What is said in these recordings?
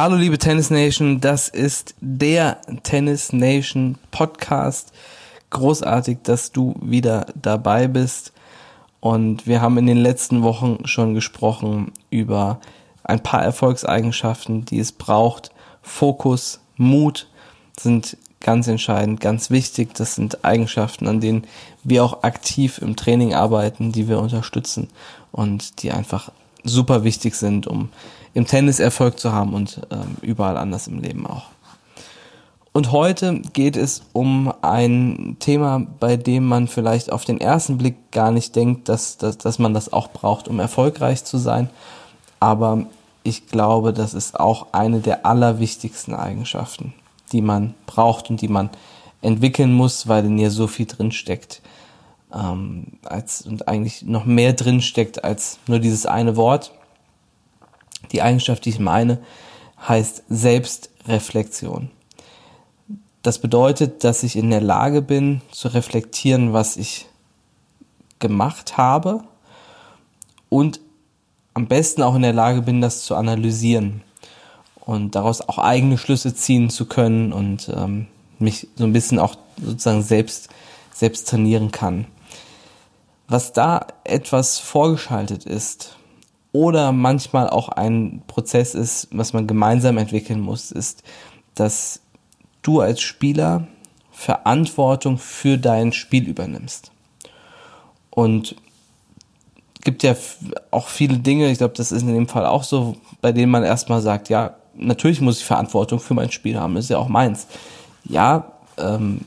Hallo liebe Tennis Nation, das ist der Tennis Nation Podcast. Großartig, dass du wieder dabei bist. Und wir haben in den letzten Wochen schon gesprochen über ein paar Erfolgseigenschaften, die es braucht. Fokus, Mut sind ganz entscheidend, ganz wichtig. Das sind Eigenschaften, an denen wir auch aktiv im Training arbeiten, die wir unterstützen und die einfach super wichtig sind, um im Tennis Erfolg zu haben und ähm, überall anders im Leben auch. Und heute geht es um ein Thema, bei dem man vielleicht auf den ersten Blick gar nicht denkt, dass, dass, dass man das auch braucht, um erfolgreich zu sein. Aber ich glaube, das ist auch eine der allerwichtigsten Eigenschaften, die man braucht und die man entwickeln muss, weil in ihr so viel drin steckt. Ähm, als, und eigentlich noch mehr drin steckt als nur dieses eine Wort. Die Eigenschaft, die ich meine, heißt Selbstreflexion. Das bedeutet, dass ich in der Lage bin zu reflektieren, was ich gemacht habe und am besten auch in der Lage bin, das zu analysieren und daraus auch eigene Schlüsse ziehen zu können und ähm, mich so ein bisschen auch sozusagen selbst, selbst trainieren kann. Was da etwas vorgeschaltet ist, oder manchmal auch ein Prozess ist, was man gemeinsam entwickeln muss, ist, dass du als Spieler Verantwortung für dein Spiel übernimmst. Und gibt ja auch viele Dinge, ich glaube, das ist in dem Fall auch so, bei denen man erstmal sagt, ja, natürlich muss ich Verantwortung für mein Spiel haben, ist ja auch meins. Ja, ähm,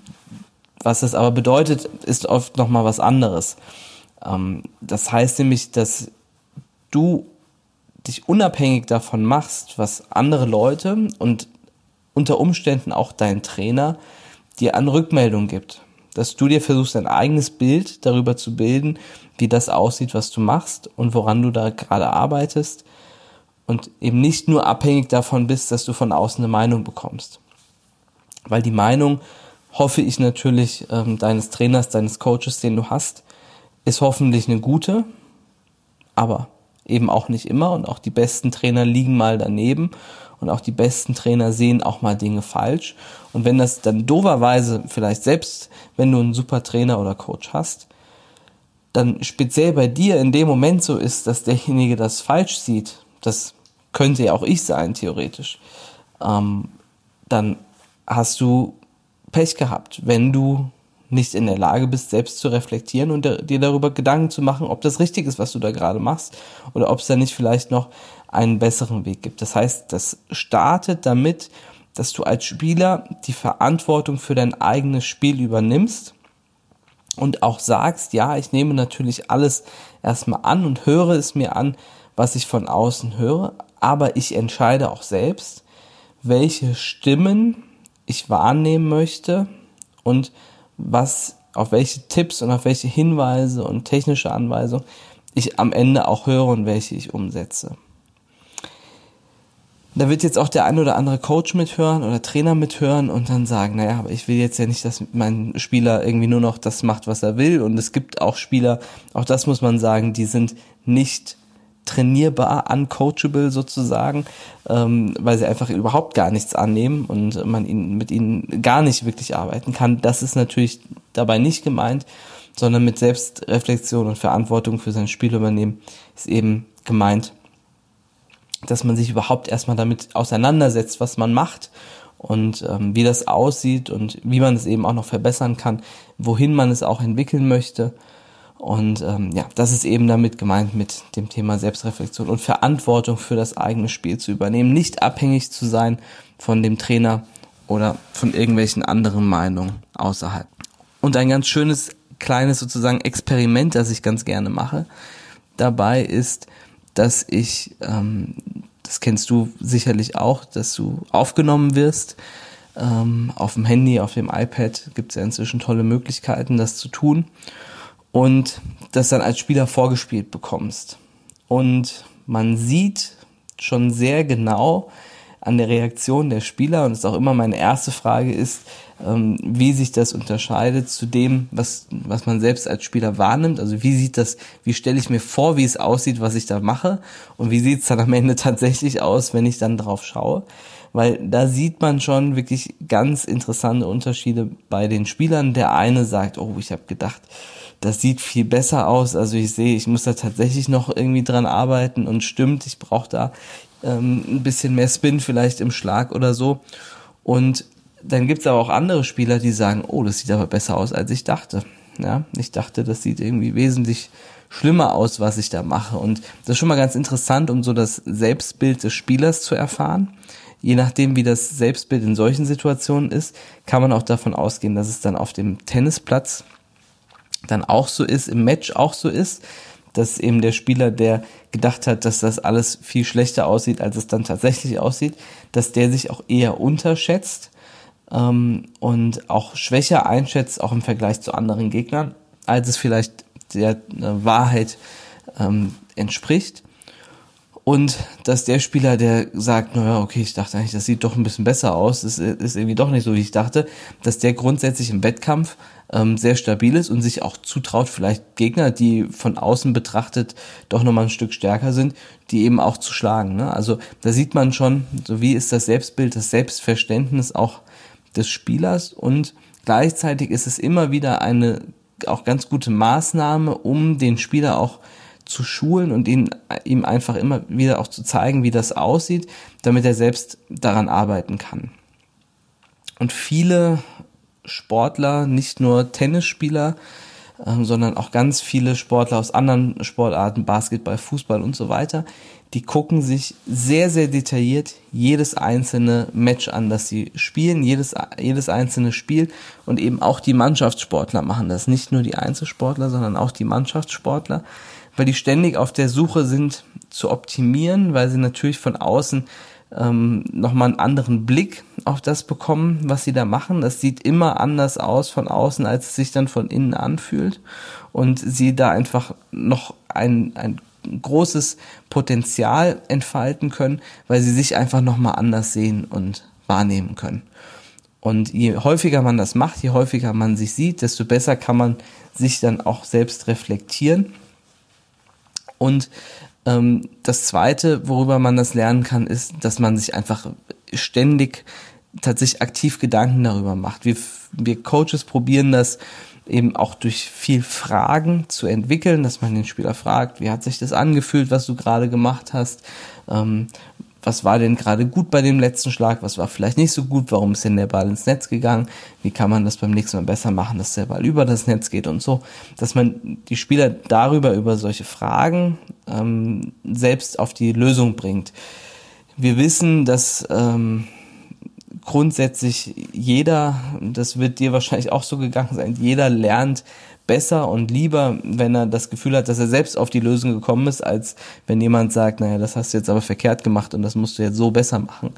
was das aber bedeutet, ist oft nochmal was anderes. Ähm, das heißt nämlich, dass du dich unabhängig davon machst, was andere Leute und unter Umständen auch dein Trainer dir an Rückmeldung gibt. Dass du dir versuchst, ein eigenes Bild darüber zu bilden, wie das aussieht, was du machst und woran du da gerade arbeitest und eben nicht nur abhängig davon bist, dass du von außen eine Meinung bekommst. Weil die Meinung, hoffe ich natürlich, ähm, deines Trainers, deines Coaches, den du hast, ist hoffentlich eine gute, aber eben auch nicht immer und auch die besten Trainer liegen mal daneben und auch die besten Trainer sehen auch mal Dinge falsch. Und wenn das dann doverweise vielleicht selbst, wenn du einen super Trainer oder Coach hast, dann speziell bei dir in dem Moment so ist, dass derjenige das falsch sieht, das könnte ja auch ich sein, theoretisch, ähm, dann hast du Pech gehabt, wenn du nicht in der Lage bist, selbst zu reflektieren und dir darüber Gedanken zu machen, ob das richtig ist, was du da gerade machst oder ob es da nicht vielleicht noch einen besseren Weg gibt. Das heißt, das startet damit, dass du als Spieler die Verantwortung für dein eigenes Spiel übernimmst und auch sagst, ja, ich nehme natürlich alles erstmal an und höre es mir an, was ich von außen höre, aber ich entscheide auch selbst, welche Stimmen ich wahrnehmen möchte und was, auf welche Tipps und auf welche Hinweise und technische Anweisungen ich am Ende auch höre und welche ich umsetze. Da wird jetzt auch der ein oder andere Coach mithören oder Trainer mithören und dann sagen, naja, aber ich will jetzt ja nicht, dass mein Spieler irgendwie nur noch das macht, was er will. Und es gibt auch Spieler, auch das muss man sagen, die sind nicht trainierbar, uncoachable sozusagen, ähm, weil sie einfach überhaupt gar nichts annehmen und man ihnen, mit ihnen gar nicht wirklich arbeiten kann. Das ist natürlich dabei nicht gemeint, sondern mit Selbstreflexion und Verantwortung für sein Spiel übernehmen ist eben gemeint, dass man sich überhaupt erstmal damit auseinandersetzt, was man macht und ähm, wie das aussieht und wie man es eben auch noch verbessern kann, wohin man es auch entwickeln möchte und ähm, ja, das ist eben damit gemeint mit dem Thema Selbstreflexion und Verantwortung für das eigene Spiel zu übernehmen, nicht abhängig zu sein von dem Trainer oder von irgendwelchen anderen Meinungen außerhalb. Und ein ganz schönes kleines sozusagen Experiment, das ich ganz gerne mache, dabei ist, dass ich, ähm, das kennst du sicherlich auch, dass du aufgenommen wirst. Ähm, auf dem Handy, auf dem iPad gibt es ja inzwischen tolle Möglichkeiten, das zu tun und das dann als Spieler vorgespielt bekommst. Und man sieht schon sehr genau, an der Reaktion der Spieler und es auch immer meine erste Frage ist, ähm, wie sich das unterscheidet zu dem, was, was man selbst als Spieler wahrnimmt. Also wie sieht das, wie stelle ich mir vor, wie es aussieht, was ich da mache und wie sieht es dann am Ende tatsächlich aus, wenn ich dann drauf schaue. Weil da sieht man schon wirklich ganz interessante Unterschiede bei den Spielern. Der eine sagt, oh, ich habe gedacht, das sieht viel besser aus. Also ich sehe, ich muss da tatsächlich noch irgendwie dran arbeiten und stimmt, ich brauche da ähm, ein bisschen mehr Spin vielleicht im Schlag oder so. Und dann gibt's aber auch andere Spieler, die sagen, oh, das sieht aber besser aus, als ich dachte. Ja, ich dachte, das sieht irgendwie wesentlich schlimmer aus, was ich da mache. Und das ist schon mal ganz interessant, um so das Selbstbild des Spielers zu erfahren. Je nachdem, wie das Selbstbild in solchen Situationen ist, kann man auch davon ausgehen, dass es dann auf dem Tennisplatz dann auch so ist, im Match auch so ist, dass eben der Spieler, der gedacht hat, dass das alles viel schlechter aussieht, als es dann tatsächlich aussieht, dass der sich auch eher unterschätzt ähm, und auch schwächer einschätzt, auch im Vergleich zu anderen Gegnern, als es vielleicht der äh, Wahrheit ähm, entspricht. Und dass der Spieler, der sagt, naja, okay, ich dachte eigentlich, das sieht doch ein bisschen besser aus, das ist irgendwie doch nicht so, wie ich dachte, dass der grundsätzlich im Wettkampf ähm, sehr stabil ist und sich auch zutraut, vielleicht Gegner, die von außen betrachtet doch nochmal ein Stück stärker sind, die eben auch zu schlagen. Ne? Also da sieht man schon, so wie ist das Selbstbild, das Selbstverständnis auch des Spielers und gleichzeitig ist es immer wieder eine auch ganz gute Maßnahme, um den Spieler auch zu schulen und ihn, ihm einfach immer wieder auch zu zeigen, wie das aussieht, damit er selbst daran arbeiten kann. Und viele Sportler, nicht nur Tennisspieler, ähm, sondern auch ganz viele Sportler aus anderen Sportarten, Basketball, Fußball und so weiter, die gucken sich sehr, sehr detailliert jedes einzelne Match an, das sie spielen, jedes, jedes einzelne Spiel und eben auch die Mannschaftssportler machen das. Nicht nur die Einzelsportler, sondern auch die Mannschaftssportler, weil die ständig auf der Suche sind zu optimieren, weil sie natürlich von außen ähm, nochmal einen anderen Blick auf das bekommen, was sie da machen. Das sieht immer anders aus von außen, als es sich dann von innen anfühlt. Und sie da einfach noch ein, ein großes Potenzial entfalten können, weil sie sich einfach nochmal anders sehen und wahrnehmen können. Und je häufiger man das macht, je häufiger man sich sieht, desto besser kann man sich dann auch selbst reflektieren. Und ähm, das Zweite, worüber man das lernen kann, ist, dass man sich einfach ständig tatsächlich aktiv Gedanken darüber macht. Wir, wir Coaches probieren das eben auch durch viel Fragen zu entwickeln, dass man den Spieler fragt, wie hat sich das angefühlt, was du gerade gemacht hast, ähm, was war denn gerade gut bei dem letzten Schlag, was war vielleicht nicht so gut, warum ist denn der Ball ins Netz gegangen, wie kann man das beim nächsten Mal besser machen, dass der Ball über das Netz geht und so, dass man die Spieler darüber, über solche Fragen ähm, selbst auf die Lösung bringt. Wir wissen, dass ähm, grundsätzlich jeder, das wird dir wahrscheinlich auch so gegangen sein, jeder lernt besser und lieber, wenn er das Gefühl hat, dass er selbst auf die Lösung gekommen ist, als wenn jemand sagt, naja, das hast du jetzt aber verkehrt gemacht und das musst du jetzt so besser machen.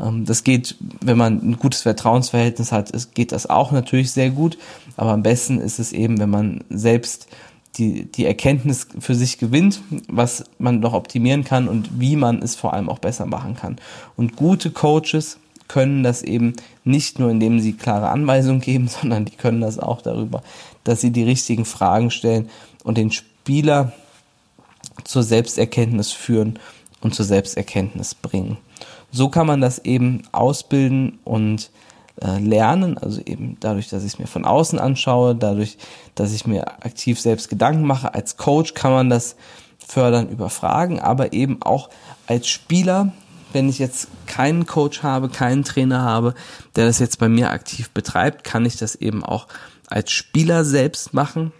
Ähm, das geht, wenn man ein gutes Vertrauensverhältnis hat, geht das auch natürlich sehr gut, aber am besten ist es eben, wenn man selbst die, die Erkenntnis für sich gewinnt, was man noch optimieren kann und wie man es vor allem auch besser machen kann. Und gute Coaches, können das eben nicht nur, indem sie klare Anweisungen geben, sondern die können das auch darüber, dass sie die richtigen Fragen stellen und den Spieler zur Selbsterkenntnis führen und zur Selbsterkenntnis bringen. So kann man das eben ausbilden und äh, lernen, also eben dadurch, dass ich es mir von außen anschaue, dadurch, dass ich mir aktiv selbst Gedanken mache. Als Coach kann man das fördern über Fragen, aber eben auch als Spieler wenn ich jetzt keinen Coach habe, keinen Trainer habe, der das jetzt bei mir aktiv betreibt, kann ich das eben auch als Spieler selbst machen,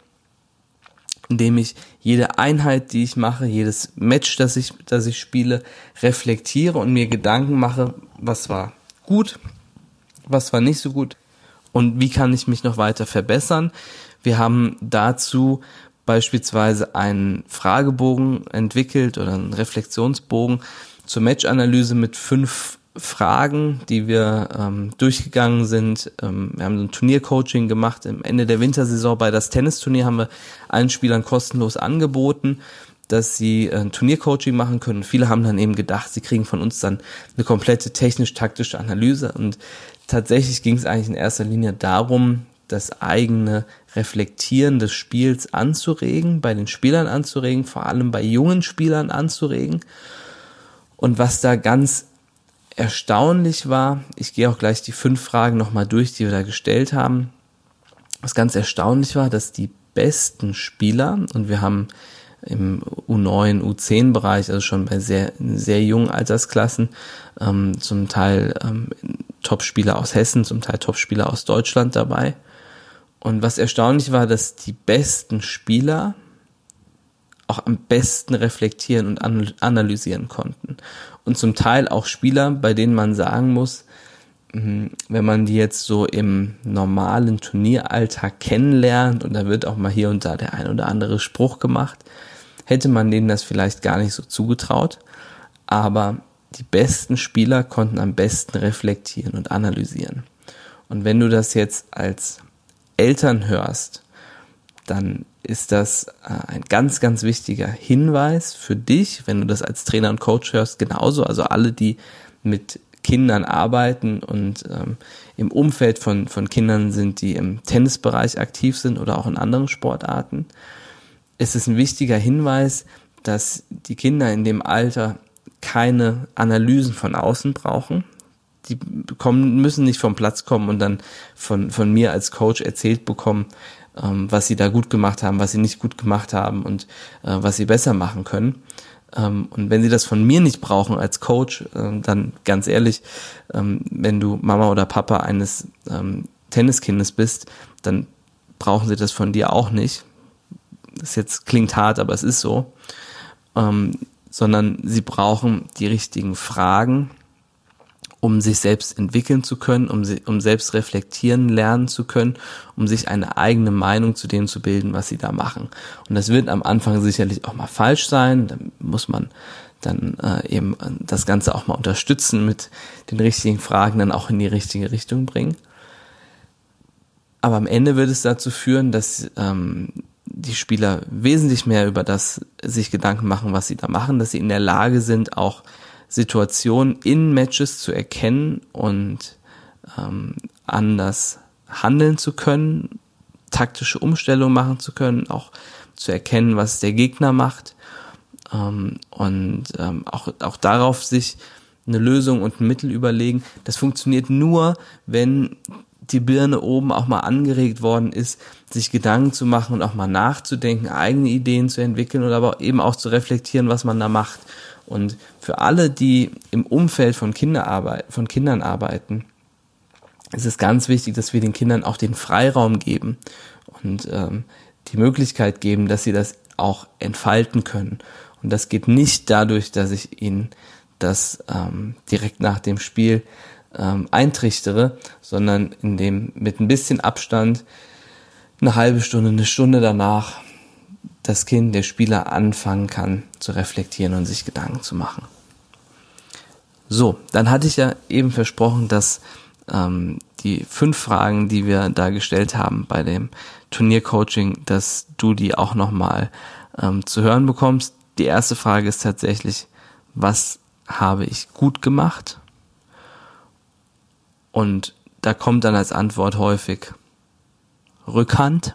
indem ich jede Einheit, die ich mache, jedes Match, das ich, das ich spiele, reflektiere und mir Gedanken mache, was war gut, was war nicht so gut und wie kann ich mich noch weiter verbessern. Wir haben dazu beispielsweise einen Fragebogen entwickelt oder einen Reflexionsbogen, zur Match-Analyse mit fünf Fragen, die wir ähm, durchgegangen sind. Ähm, wir haben ein Turniercoaching gemacht. Am Ende der Wintersaison bei das Tennisturnier haben wir allen Spielern kostenlos angeboten, dass sie ein Turniercoaching machen können. Viele haben dann eben gedacht, sie kriegen von uns dann eine komplette technisch-taktische Analyse. Und tatsächlich ging es eigentlich in erster Linie darum, das eigene Reflektieren des Spiels anzuregen, bei den Spielern anzuregen, vor allem bei jungen Spielern anzuregen. Und was da ganz erstaunlich war, ich gehe auch gleich die fünf Fragen nochmal durch, die wir da gestellt haben. Was ganz erstaunlich war, dass die besten Spieler, und wir haben im U9, U10-Bereich, also schon bei sehr, sehr jungen Altersklassen, ähm, zum Teil ähm, Topspieler aus Hessen, zum Teil Topspieler aus Deutschland dabei. Und was erstaunlich war, dass die besten Spieler auch am besten reflektieren und analysieren konnten. Und zum Teil auch Spieler, bei denen man sagen muss, hm, wenn man die jetzt so im normalen Turnieralltag kennenlernt und da wird auch mal hier und da der ein oder andere Spruch gemacht, hätte man denen das vielleicht gar nicht so zugetraut. Aber die besten Spieler konnten am besten reflektieren und analysieren. Und wenn du das jetzt als Eltern hörst, dann ist das äh, ein ganz, ganz wichtiger Hinweis für dich, wenn du das als Trainer und Coach hörst, genauso. Also alle, die mit Kindern arbeiten und ähm, im Umfeld von, von Kindern sind, die im Tennisbereich aktiv sind oder auch in anderen Sportarten, ist es ein wichtiger Hinweis, dass die Kinder in dem Alter keine Analysen von außen brauchen. Die kommen, müssen nicht vom Platz kommen und dann von, von mir als Coach erzählt bekommen, ähm, was sie da gut gemacht haben, was sie nicht gut gemacht haben und äh, was sie besser machen können. Ähm, und wenn sie das von mir nicht brauchen als Coach, äh, dann ganz ehrlich, ähm, wenn du Mama oder Papa eines ähm, Tenniskindes bist, dann brauchen sie das von dir auch nicht. Das jetzt klingt hart, aber es ist so. Ähm, sondern sie brauchen die richtigen Fragen, um sich selbst entwickeln zu können, um, um selbst reflektieren lernen zu können, um sich eine eigene Meinung zu dem zu bilden, was sie da machen. Und das wird am Anfang sicherlich auch mal falsch sein, da muss man dann äh, eben das Ganze auch mal unterstützen mit den richtigen Fragen, dann auch in die richtige Richtung bringen. Aber am Ende wird es dazu führen, dass ähm, die Spieler wesentlich mehr über das sich Gedanken machen, was sie da machen, dass sie in der Lage sind, auch Situationen in Matches zu erkennen und ähm, anders handeln zu können, taktische Umstellungen machen zu können, auch zu erkennen, was der Gegner macht ähm, und ähm, auch, auch darauf sich eine Lösung und ein Mittel überlegen. Das funktioniert nur, wenn die Birne oben auch mal angeregt worden ist, sich Gedanken zu machen und auch mal nachzudenken, eigene Ideen zu entwickeln oder aber eben auch zu reflektieren, was man da macht. Und für alle, die im Umfeld von, Kinderarbeit, von Kindern arbeiten, ist es ganz wichtig, dass wir den Kindern auch den Freiraum geben und ähm, die Möglichkeit geben, dass sie das auch entfalten können. Und das geht nicht dadurch, dass ich ihnen das ähm, direkt nach dem Spiel ähm, eintrichtere, sondern indem mit ein bisschen Abstand eine halbe Stunde, eine Stunde danach das Kind, der Spieler anfangen kann zu reflektieren und sich Gedanken zu machen. So, dann hatte ich ja eben versprochen, dass ähm, die fünf Fragen, die wir da gestellt haben bei dem Turniercoaching, dass du die auch nochmal ähm, zu hören bekommst. Die erste Frage ist tatsächlich, was habe ich gut gemacht? Und da kommt dann als Antwort häufig Rückhand.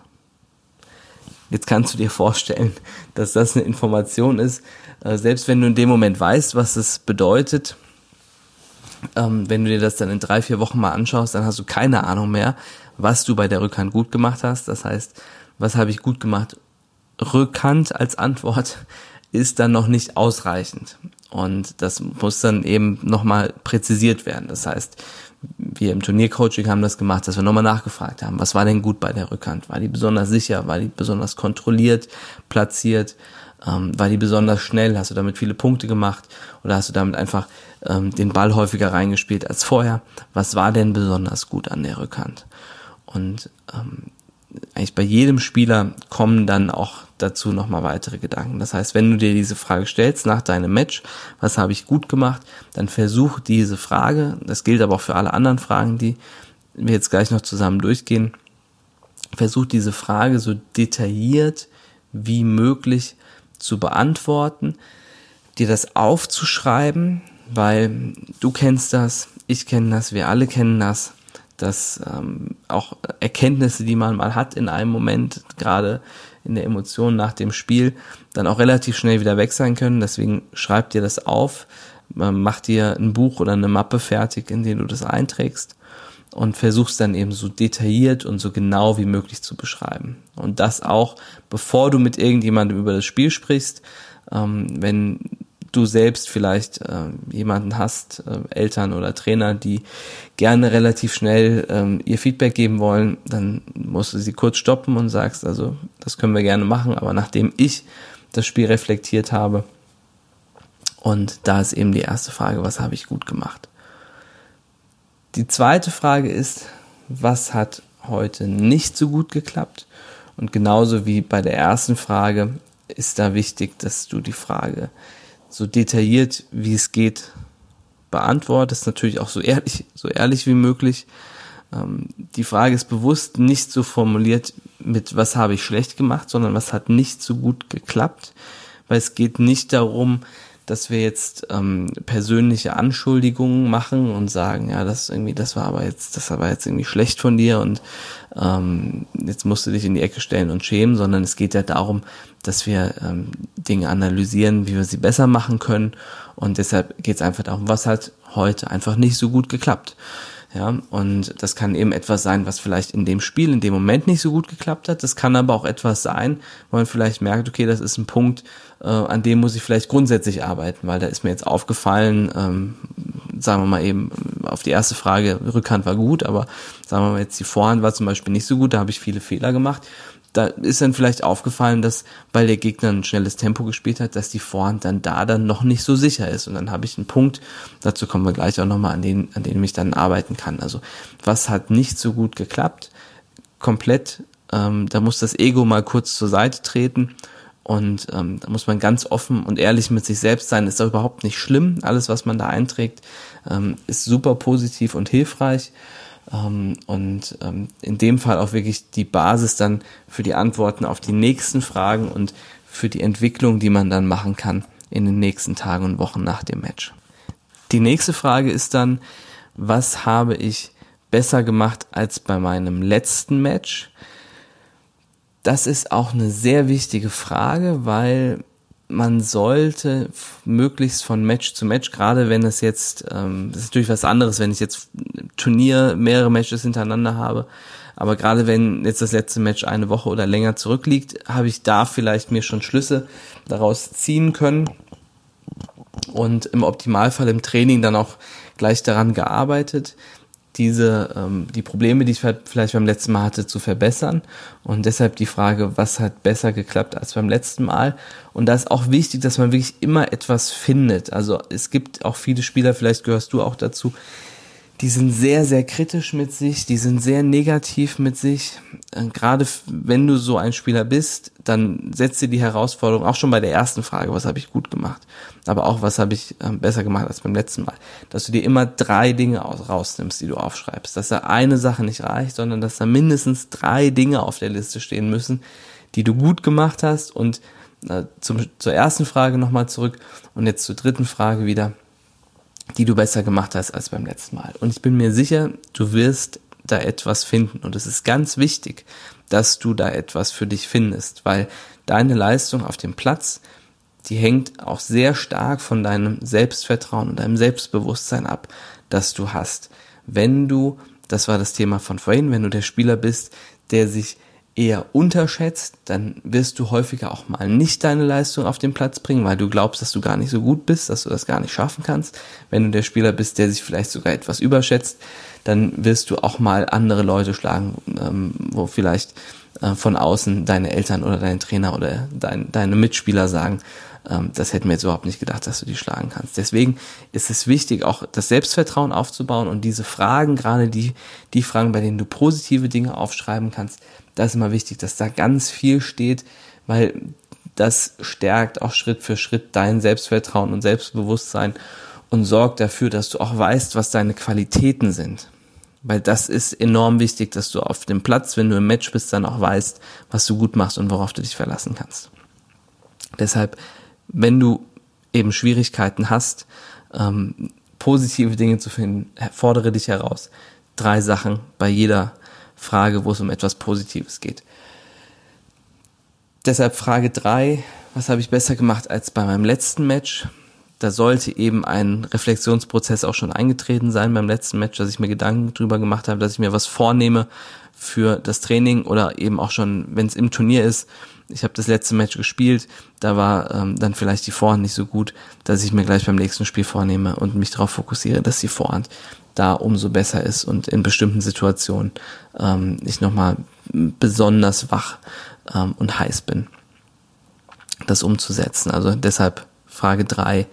Jetzt kannst du dir vorstellen, dass das eine Information ist, äh, selbst wenn du in dem Moment weißt, was es bedeutet, ähm, wenn du dir das dann in drei, vier Wochen mal anschaust, dann hast du keine Ahnung mehr, was du bei der Rückhand gut gemacht hast. Das heißt, was habe ich gut gemacht? Rückhand als Antwort ist dann noch nicht ausreichend. Und das muss dann eben nochmal präzisiert werden. Das heißt, wir im Turniercoaching haben das gemacht, dass wir nochmal nachgefragt haben, was war denn gut bei der Rückhand? War die besonders sicher? War die besonders kontrolliert, platziert? Ähm, war die besonders schnell? Hast du damit viele Punkte gemacht? Oder hast du damit einfach ähm, den Ball häufiger reingespielt als vorher? Was war denn besonders gut an der Rückhand? Und ähm, eigentlich bei jedem Spieler kommen dann auch dazu nochmal weitere Gedanken. Das heißt, wenn du dir diese Frage stellst nach deinem Match, was habe ich gut gemacht, dann versuch diese Frage, das gilt aber auch für alle anderen Fragen, die wir jetzt gleich noch zusammen durchgehen, versuch diese Frage so detailliert wie möglich zu beantworten, dir das aufzuschreiben, weil du kennst das, ich kenne das, wir alle kennen das, dass ähm, auch Erkenntnisse, die man mal hat in einem Moment, gerade in der Emotion nach dem Spiel, dann auch relativ schnell wieder weg sein können. Deswegen schreib dir das auf, ähm, mach dir ein Buch oder eine Mappe fertig, in dem du das einträgst und versuchst dann eben so detailliert und so genau wie möglich zu beschreiben. Und das auch, bevor du mit irgendjemandem über das Spiel sprichst, ähm, wenn du selbst vielleicht äh, jemanden hast, äh, Eltern oder Trainer, die gerne relativ schnell ähm, ihr Feedback geben wollen, dann musst du sie kurz stoppen und sagst, also das können wir gerne machen, aber nachdem ich das Spiel reflektiert habe, und da ist eben die erste Frage, was habe ich gut gemacht? Die zweite Frage ist, was hat heute nicht so gut geklappt? Und genauso wie bei der ersten Frage ist da wichtig, dass du die Frage so detailliert wie es geht beantwortest, natürlich auch so ehrlich, so ehrlich wie möglich. Ähm, die Frage ist bewusst nicht so formuliert mit was habe ich schlecht gemacht, sondern was hat nicht so gut geklappt, weil es geht nicht darum, dass wir jetzt ähm, persönliche Anschuldigungen machen und sagen, ja, das irgendwie, das war aber jetzt, das war jetzt irgendwie schlecht von dir und ähm, jetzt musst du dich in die Ecke stellen und schämen, sondern es geht ja darum, dass wir ähm, Dinge analysieren, wie wir sie besser machen können. Und deshalb geht es einfach darum, was hat heute einfach nicht so gut geklappt. Ja, und das kann eben etwas sein, was vielleicht in dem Spiel, in dem Moment nicht so gut geklappt hat. Das kann aber auch etwas sein, wo man vielleicht merkt, okay, das ist ein Punkt, äh, an dem muss ich vielleicht grundsätzlich arbeiten, weil da ist mir jetzt aufgefallen, ähm, sagen wir mal eben, auf die erste Frage, Rückhand war gut, aber sagen wir mal jetzt die Vorhand war zum Beispiel nicht so gut, da habe ich viele Fehler gemacht da ist dann vielleicht aufgefallen, dass, weil der Gegner ein schnelles Tempo gespielt hat, dass die Vorhand dann da dann noch nicht so sicher ist. Und dann habe ich einen Punkt, dazu kommen wir gleich auch nochmal, an den, an dem ich dann arbeiten kann. Also was hat nicht so gut geklappt? Komplett, ähm, da muss das Ego mal kurz zur Seite treten. Und ähm, da muss man ganz offen und ehrlich mit sich selbst sein. Ist auch überhaupt nicht schlimm. Alles, was man da einträgt, ähm, ist super positiv und hilfreich. Ähm, und ähm, in dem Fall auch wirklich die Basis dann für die Antworten auf die nächsten Fragen und für die Entwicklung, die man dann machen kann in den nächsten Tagen und Wochen nach dem Match. Die nächste Frage ist dann, was habe ich besser gemacht als bei meinem letzten Match? Das ist auch eine sehr wichtige Frage, weil man sollte möglichst von Match zu Match, gerade wenn es jetzt, ähm, das ist natürlich was anderes, wenn ich jetzt Turnier mehrere Matches hintereinander habe, aber gerade wenn jetzt das letzte Match eine Woche oder länger zurückliegt, habe ich da vielleicht mir schon Schlüsse daraus ziehen können und im Optimalfall im Training dann auch gleich daran gearbeitet diese ähm, die Probleme, die ich vielleicht beim letzten Mal hatte, zu verbessern. Und deshalb die Frage, was hat besser geklappt als beim letzten Mal? Und da ist auch wichtig, dass man wirklich immer etwas findet. Also es gibt auch viele Spieler, vielleicht gehörst du auch dazu, die sind sehr, sehr kritisch mit sich, die sind sehr negativ mit sich. Äh, gerade wenn du so ein Spieler bist, dann setzt dir die Herausforderung, auch schon bei der ersten Frage, was habe ich gut gemacht, aber auch was habe ich ähm, besser gemacht als beim letzten Mal, dass du dir immer drei Dinge rausnimmst, die du aufschreibst, dass da eine Sache nicht reicht, sondern dass da mindestens drei Dinge auf der Liste stehen müssen, die du gut gemacht hast. Und äh, zum, zur ersten Frage nochmal zurück und jetzt zur dritten Frage wieder die du besser gemacht hast als beim letzten Mal. Und ich bin mir sicher, du wirst da etwas finden. Und es ist ganz wichtig, dass du da etwas für dich findest, weil deine Leistung auf dem Platz, die hängt auch sehr stark von deinem Selbstvertrauen und deinem Selbstbewusstsein ab, das du hast. Wenn du, das war das Thema von vorhin, wenn du der Spieler bist, der sich eher unterschätzt, dann wirst du häufiger auch mal nicht deine Leistung auf den Platz bringen, weil du glaubst, dass du gar nicht so gut bist, dass du das gar nicht schaffen kannst. Wenn du der Spieler bist, der sich vielleicht sogar etwas überschätzt, dann wirst du auch mal andere Leute schlagen, ähm, wo vielleicht äh, von außen deine Eltern oder dein Trainer oder dein, deine Mitspieler sagen, das hätten wir jetzt überhaupt nicht gedacht, dass du die schlagen kannst. Deswegen ist es wichtig, auch das Selbstvertrauen aufzubauen und diese Fragen, gerade die, die Fragen, bei denen du positive Dinge aufschreiben kannst, da ist immer wichtig, dass da ganz viel steht, weil das stärkt auch Schritt für Schritt dein Selbstvertrauen und Selbstbewusstsein und sorgt dafür, dass du auch weißt, was deine Qualitäten sind. Weil das ist enorm wichtig, dass du auf dem Platz, wenn du im Match bist, dann auch weißt, was du gut machst und worauf du dich verlassen kannst. Deshalb, wenn du eben Schwierigkeiten hast, ähm, positive Dinge zu finden, fordere dich heraus. Drei Sachen bei jeder Frage, wo es um etwas Positives geht. Deshalb Frage drei: was habe ich besser gemacht als bei meinem letzten Match? Da sollte eben ein Reflexionsprozess auch schon eingetreten sein beim letzten Match, dass ich mir Gedanken drüber gemacht habe, dass ich mir was vornehme für das Training oder eben auch schon, wenn es im Turnier ist, ich habe das letzte Match gespielt, da war ähm, dann vielleicht die Vorhand nicht so gut, dass ich mir gleich beim nächsten Spiel vornehme und mich darauf fokussiere, dass die Vorhand da umso besser ist und in bestimmten Situationen ähm, ich nochmal besonders wach ähm, und heiß bin, das umzusetzen. Also deshalb Frage drei: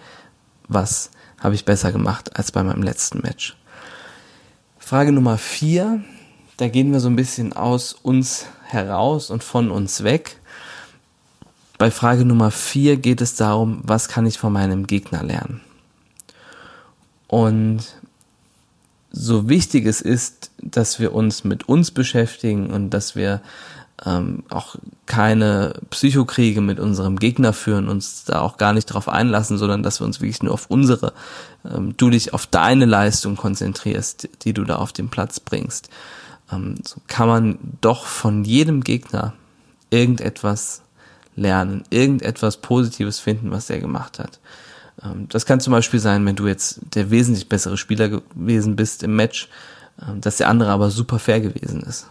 was habe ich besser gemacht als bei meinem letzten Match? Frage Nummer vier: da gehen wir so ein bisschen aus uns heraus und von uns weg. Bei Frage Nummer vier geht es darum, was kann ich von meinem Gegner lernen? Und so wichtig es ist, dass wir uns mit uns beschäftigen und dass wir ähm, auch keine Psychokriege mit unserem Gegner führen, uns da auch gar nicht darauf einlassen, sondern dass wir uns wirklich nur auf unsere, ähm, du dich auf deine Leistung konzentrierst, die du da auf den Platz bringst. Ähm, so kann man doch von jedem Gegner irgendetwas lernen, irgendetwas Positives finden, was er gemacht hat. Ähm, das kann zum Beispiel sein, wenn du jetzt der wesentlich bessere Spieler gewesen bist im Match, ähm, dass der andere aber super fair gewesen ist.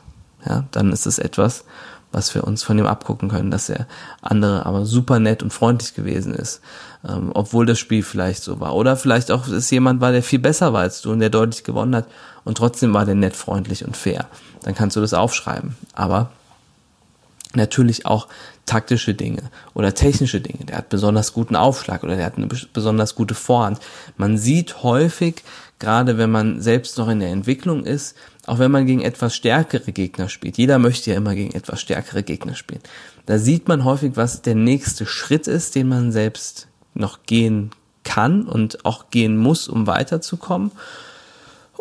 Ja, dann ist es etwas, was wir uns von ihm abgucken können, dass der andere aber super nett und freundlich gewesen ist, ähm, obwohl das Spiel vielleicht so war. Oder vielleicht auch es jemand war, der viel besser war als du und der deutlich gewonnen hat und trotzdem war der nett, freundlich und fair. Dann kannst du das aufschreiben. Aber natürlich auch taktische Dinge oder technische Dinge. Der hat besonders guten Aufschlag oder der hat eine besonders gute Vorhand. Man sieht häufig, gerade wenn man selbst noch in der Entwicklung ist, auch wenn man gegen etwas stärkere Gegner spielt. Jeder möchte ja immer gegen etwas stärkere Gegner spielen. Da sieht man häufig, was der nächste Schritt ist, den man selbst noch gehen kann und auch gehen muss, um weiterzukommen.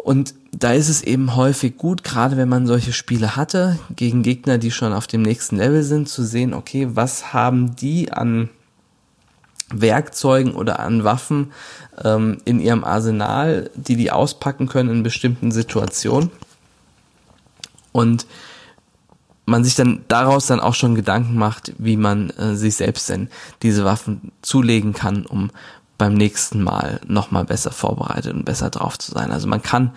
Und da ist es eben häufig gut, gerade wenn man solche Spiele hatte, gegen Gegner, die schon auf dem nächsten Level sind, zu sehen, okay, was haben die an Werkzeugen oder an Waffen ähm, in ihrem Arsenal, die die auspacken können in bestimmten Situationen. Und man sich dann daraus dann auch schon Gedanken macht, wie man äh, sich selbst denn diese Waffen zulegen kann, um beim nächsten Mal nochmal besser vorbereitet und besser drauf zu sein. Also man kann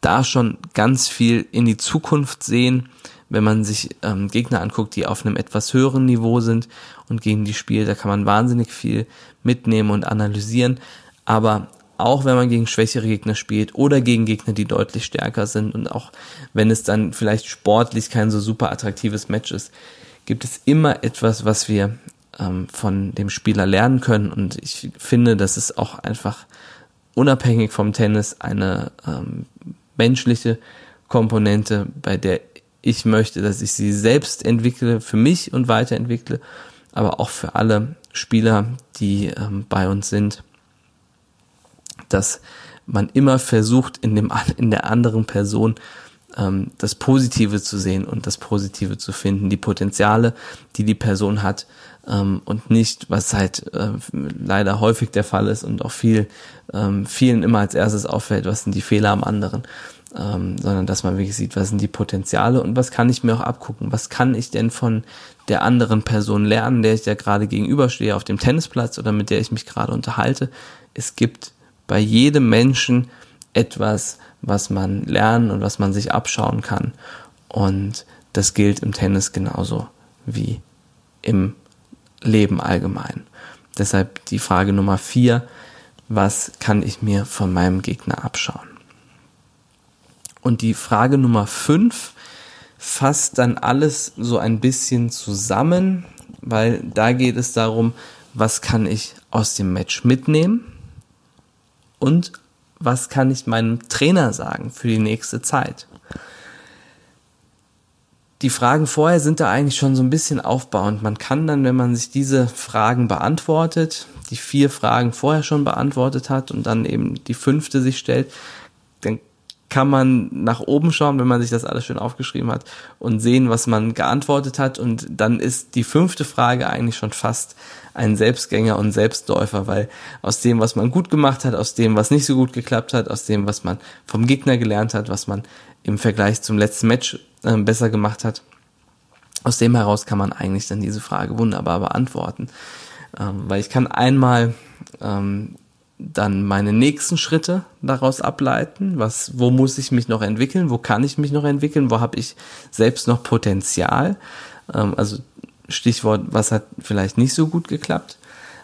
da schon ganz viel in die Zukunft sehen, wenn man sich ähm, Gegner anguckt, die auf einem etwas höheren Niveau sind und gegen die spielt. Da kann man wahnsinnig viel mitnehmen und analysieren. Aber auch wenn man gegen schwächere Gegner spielt oder gegen Gegner, die deutlich stärker sind und auch wenn es dann vielleicht sportlich kein so super attraktives Match ist, gibt es immer etwas, was wir ähm, von dem Spieler lernen können. Und ich finde, das ist auch einfach unabhängig vom Tennis eine ähm, menschliche Komponente, bei der ich möchte, dass ich sie selbst entwickle, für mich und weiterentwickle, aber auch für alle Spieler, die ähm, bei uns sind, dass man immer versucht, in, dem, in der anderen Person ähm, das Positive zu sehen und das Positive zu finden, die Potenziale, die die Person hat ähm, und nicht, was halt äh, leider häufig der Fall ist und auch viel ähm, vielen immer als erstes auffällt, was sind die Fehler am anderen, ähm, sondern dass man wirklich sieht, was sind die Potenziale und was kann ich mir auch abgucken, was kann ich denn von der anderen Person lernen, der ich ja gerade gegenüberstehe auf dem Tennisplatz oder mit der ich mich gerade unterhalte. Es gibt bei jedem Menschen etwas, was man lernen und was man sich abschauen kann. Und das gilt im Tennis genauso wie im Leben allgemein. Deshalb die Frage Nummer vier, was kann ich mir von meinem Gegner abschauen? Und die Frage Nummer fünf fasst dann alles so ein bisschen zusammen, weil da geht es darum, was kann ich aus dem Match mitnehmen und was kann ich meinem Trainer sagen für die nächste Zeit? Die Fragen vorher sind da eigentlich schon so ein bisschen aufbauend. Man kann dann, wenn man sich diese Fragen beantwortet, die vier Fragen vorher schon beantwortet hat und dann eben die fünfte sich stellt, dann kann man nach oben schauen, wenn man sich das alles schön aufgeschrieben hat und sehen, was man geantwortet hat. Und dann ist die fünfte Frage eigentlich schon fast ein Selbstgänger und Selbstläufer, weil aus dem, was man gut gemacht hat, aus dem, was nicht so gut geklappt hat, aus dem, was man vom Gegner gelernt hat, was man im Vergleich zum letzten Match äh, besser gemacht hat, aus dem heraus kann man eigentlich dann diese Frage wunderbar beantworten. Ähm, weil ich kann einmal ähm, dann meine nächsten Schritte daraus ableiten. Was, wo muss ich mich noch entwickeln? Wo kann ich mich noch entwickeln? Wo habe ich selbst noch Potenzial? Ähm, also Stichwort, was hat vielleicht nicht so gut geklappt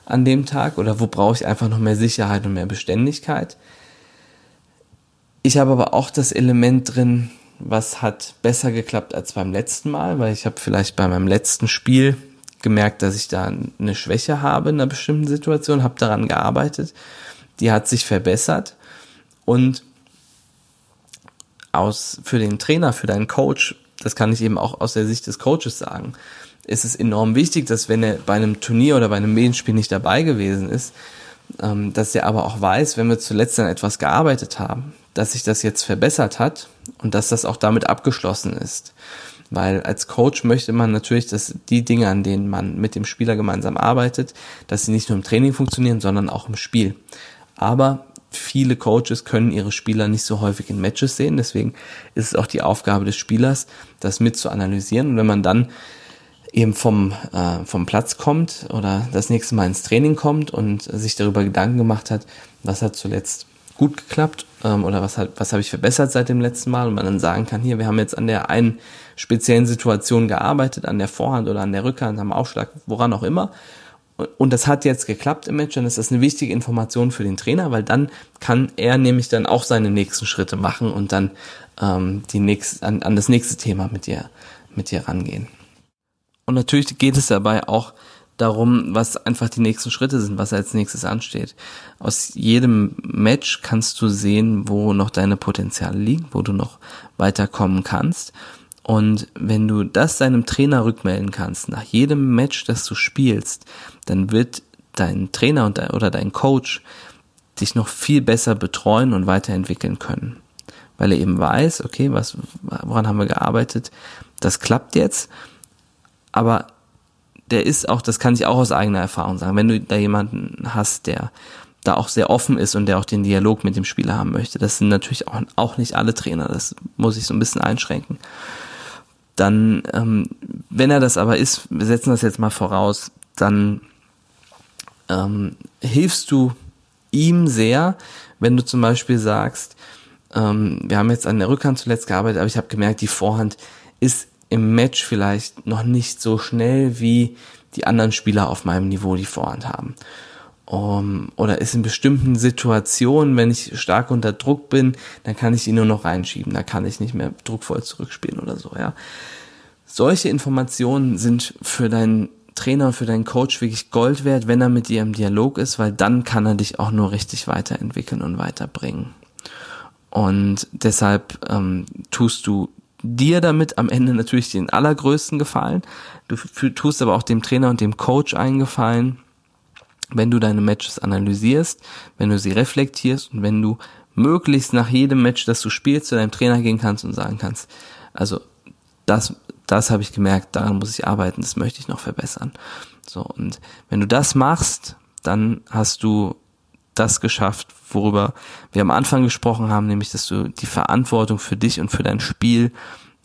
an dem Tag oder wo brauche ich einfach noch mehr Sicherheit und mehr Beständigkeit? Ich habe aber auch das Element drin, was hat besser geklappt als beim letzten Mal, weil ich habe vielleicht bei meinem letzten Spiel gemerkt, dass ich da eine Schwäche habe in einer bestimmten Situation, habe daran gearbeitet, die hat sich verbessert. Und aus für den Trainer, für deinen Coach, das kann ich eben auch aus der Sicht des Coaches sagen, ist es enorm wichtig, dass wenn er bei einem Turnier oder bei einem Medienspiel nicht dabei gewesen ist, ähm, dass er aber auch weiß, wenn wir zuletzt an etwas gearbeitet haben, dass sich das jetzt verbessert hat und dass das auch damit abgeschlossen ist. Weil als Coach möchte man natürlich, dass die Dinge, an denen man mit dem Spieler gemeinsam arbeitet, dass sie nicht nur im Training funktionieren, sondern auch im Spiel. Aber viele Coaches können ihre Spieler nicht so häufig in Matches sehen. Deswegen ist es auch die Aufgabe des Spielers, das mit zu analysieren. Und wenn man dann eben vom, äh, vom Platz kommt oder das nächste Mal ins Training kommt und sich darüber Gedanken gemacht hat, was hat zuletzt gut geklappt ähm, oder was, hat, was habe ich verbessert seit dem letzten Mal und man dann sagen kann, hier, wir haben jetzt an der einen speziellen Situation gearbeitet, an der Vorhand oder an der Rückhand, am Aufschlag, woran auch immer. Und das hat jetzt geklappt im Match, dann ist das eine wichtige Information für den Trainer, weil dann kann er nämlich dann auch seine nächsten Schritte machen und dann ähm, die nächst, an, an das nächste Thema mit dir, mit dir rangehen. Und natürlich geht es dabei auch darum, was einfach die nächsten Schritte sind, was als nächstes ansteht. Aus jedem Match kannst du sehen, wo noch deine Potenziale liegen, wo du noch weiterkommen kannst. Und wenn du das deinem Trainer rückmelden kannst, nach jedem Match, das du spielst, dann wird dein Trainer oder dein Coach dich noch viel besser betreuen und weiterentwickeln können. Weil er eben weiß, okay, was, woran haben wir gearbeitet? Das klappt jetzt. Aber der ist auch, das kann ich auch aus eigener Erfahrung sagen, wenn du da jemanden hast, der da auch sehr offen ist und der auch den Dialog mit dem Spieler haben möchte. Das sind natürlich auch, auch nicht alle Trainer, das muss ich so ein bisschen einschränken. Dann, ähm, wenn er das aber ist, wir setzen das jetzt mal voraus, dann ähm, hilfst du ihm sehr, wenn du zum Beispiel sagst, ähm, wir haben jetzt an der Rückhand zuletzt gearbeitet, aber ich habe gemerkt, die Vorhand ist im Match vielleicht noch nicht so schnell wie die anderen Spieler auf meinem Niveau die Vorhand haben. Um, oder ist in bestimmten Situationen, wenn ich stark unter Druck bin, dann kann ich ihn nur noch reinschieben, da kann ich nicht mehr druckvoll zurückspielen oder so, ja. Solche Informationen sind für deinen Trainer für deinen Coach wirklich Gold wert, wenn er mit dir im Dialog ist, weil dann kann er dich auch nur richtig weiterentwickeln und weiterbringen. Und deshalb ähm, tust du dir damit am Ende natürlich den allergrößten Gefallen. Du tust aber auch dem Trainer und dem Coach einen Gefallen, wenn du deine Matches analysierst, wenn du sie reflektierst und wenn du möglichst nach jedem Match, das du spielst, zu deinem Trainer gehen kannst und sagen kannst, also das, das habe ich gemerkt, daran muss ich arbeiten, das möchte ich noch verbessern. So, und wenn du das machst, dann hast du das geschafft, worüber wir am Anfang gesprochen haben, nämlich dass du die Verantwortung für dich und für dein Spiel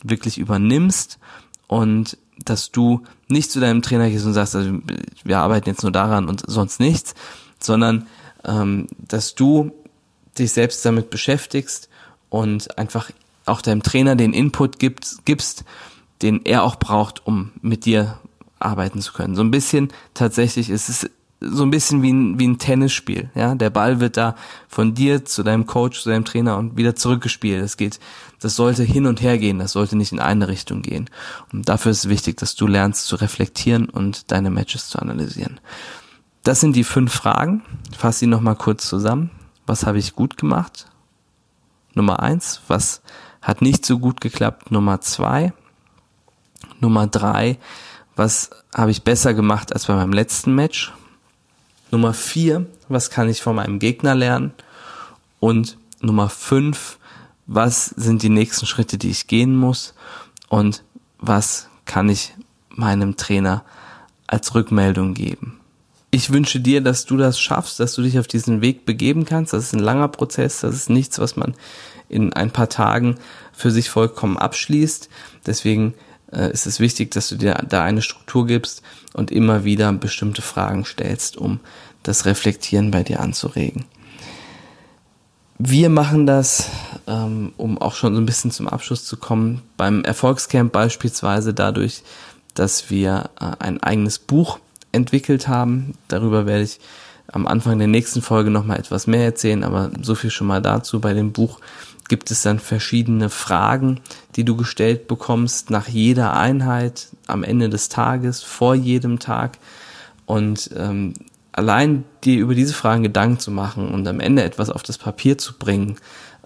wirklich übernimmst und dass du nicht zu deinem Trainer gehst und sagst, also wir arbeiten jetzt nur daran und sonst nichts, sondern ähm, dass du dich selbst damit beschäftigst und einfach auch deinem Trainer den Input gibst, gibst, den er auch braucht, um mit dir arbeiten zu können. So ein bisschen tatsächlich ist es so ein bisschen wie ein, wie ein Tennisspiel. Ja, der Ball wird da von dir zu deinem Coach, zu deinem Trainer und wieder zurückgespielt. Das geht, das sollte hin und her gehen. Das sollte nicht in eine Richtung gehen. Und dafür ist es wichtig, dass du lernst zu reflektieren und deine Matches zu analysieren. Das sind die fünf Fragen. Ich fasse sie nochmal kurz zusammen. Was habe ich gut gemacht? Nummer eins. Was hat nicht so gut geklappt? Nummer zwei. Nummer drei. Was habe ich besser gemacht als bei meinem letzten Match? Nummer vier, was kann ich von meinem Gegner lernen? Und Nummer fünf, was sind die nächsten Schritte, die ich gehen muss und was kann ich meinem Trainer als Rückmeldung geben. Ich wünsche dir, dass du das schaffst, dass du dich auf diesen Weg begeben kannst. Das ist ein langer Prozess, das ist nichts, was man in ein paar Tagen für sich vollkommen abschließt. Deswegen äh, ist es wichtig, dass du dir da eine Struktur gibst und immer wieder bestimmte Fragen stellst, um das Reflektieren bei dir anzuregen. Wir machen das, ähm, um auch schon so ein bisschen zum Abschluss zu kommen, beim Erfolgscamp beispielsweise dadurch, dass wir äh, ein eigenes Buch entwickelt haben. Darüber werde ich am Anfang der nächsten Folge nochmal etwas mehr erzählen, aber so viel schon mal dazu. Bei dem Buch gibt es dann verschiedene Fragen, die du gestellt bekommst nach jeder Einheit, am Ende des Tages, vor jedem Tag. Und ähm, allein dir über diese Fragen Gedanken zu machen und am Ende etwas auf das Papier zu bringen,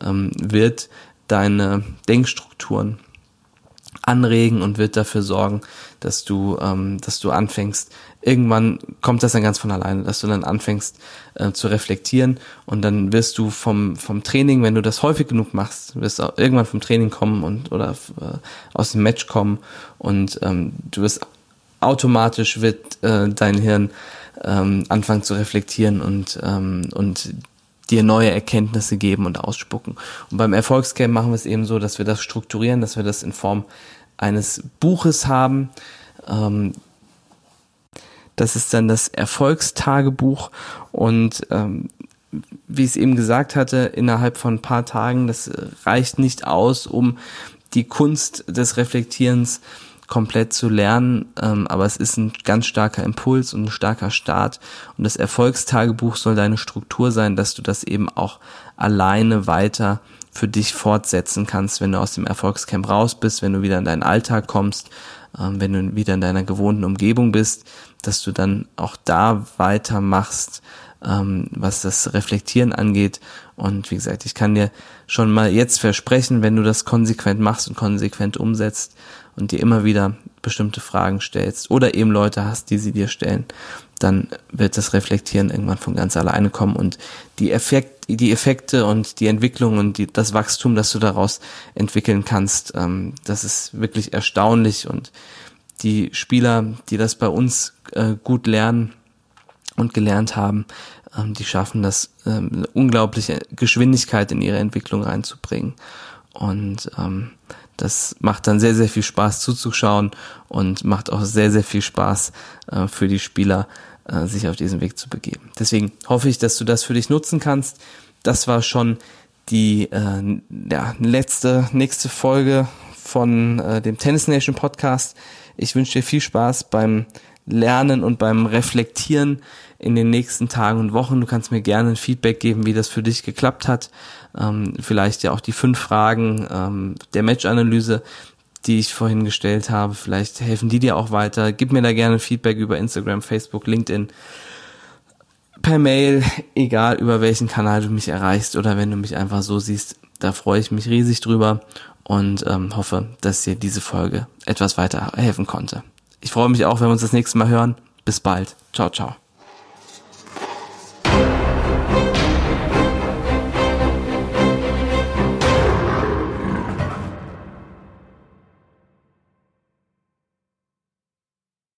ähm, wird deine Denkstrukturen anregen und wird dafür sorgen, dass du, ähm, dass du anfängst. Irgendwann kommt das dann ganz von alleine, dass du dann anfängst äh, zu reflektieren und dann wirst du vom vom Training, wenn du das häufig genug machst, wirst du irgendwann vom Training kommen und oder äh, aus dem Match kommen und ähm, du wirst automatisch wird äh, dein Hirn ähm, anfangen zu reflektieren und ähm, und dir neue Erkenntnisse geben und ausspucken. Und beim Erfolgscamp machen wir es eben so, dass wir das strukturieren, dass wir das in Form eines Buches haben. Ähm, das ist dann das Erfolgstagebuch. Und ähm, wie ich es eben gesagt hatte, innerhalb von ein paar Tagen, das reicht nicht aus, um die Kunst des Reflektierens komplett zu lernen, ähm, aber es ist ein ganz starker Impuls und ein starker Start. Und das Erfolgstagebuch soll deine Struktur sein, dass du das eben auch alleine weiter für dich fortsetzen kannst, wenn du aus dem Erfolgscamp raus bist, wenn du wieder in deinen Alltag kommst, ähm, wenn du wieder in deiner gewohnten Umgebung bist, dass du dann auch da weitermachst, ähm, was das Reflektieren angeht. Und wie gesagt, ich kann dir schon mal jetzt versprechen, wenn du das konsequent machst und konsequent umsetzt, und dir immer wieder bestimmte Fragen stellst oder eben Leute hast, die sie dir stellen, dann wird das Reflektieren irgendwann von ganz alleine kommen und die, Effekt, die Effekte und die Entwicklung und die, das Wachstum, das du daraus entwickeln kannst, ähm, das ist wirklich erstaunlich und die Spieler, die das bei uns äh, gut lernen und gelernt haben, ähm, die schaffen das, ähm, eine unglaubliche Geschwindigkeit in ihre Entwicklung reinzubringen. Und ähm, das macht dann sehr, sehr viel Spaß zuzuschauen und macht auch sehr, sehr viel Spaß äh, für die Spieler, äh, sich auf diesen Weg zu begeben. Deswegen hoffe ich, dass du das für dich nutzen kannst. Das war schon die ja, letzte, nächste Folge von dem Tennis Nation Podcast. Ich wünsche dir viel Spaß beim Lernen und beim Reflektieren in den nächsten Tagen und Wochen. Du kannst mir gerne ein Feedback geben, wie das für dich geklappt hat. Ähm, vielleicht ja auch die fünf Fragen ähm, der Match-Analyse, die ich vorhin gestellt habe. Vielleicht helfen die dir auch weiter. Gib mir da gerne Feedback über Instagram, Facebook, LinkedIn, per Mail, egal über welchen Kanal du mich erreichst oder wenn du mich einfach so siehst. Da freue ich mich riesig drüber und ähm, hoffe, dass dir diese Folge etwas weiter helfen konnte. Ich freue mich auch, wenn wir uns das nächste Mal hören. Bis bald. Ciao, ciao.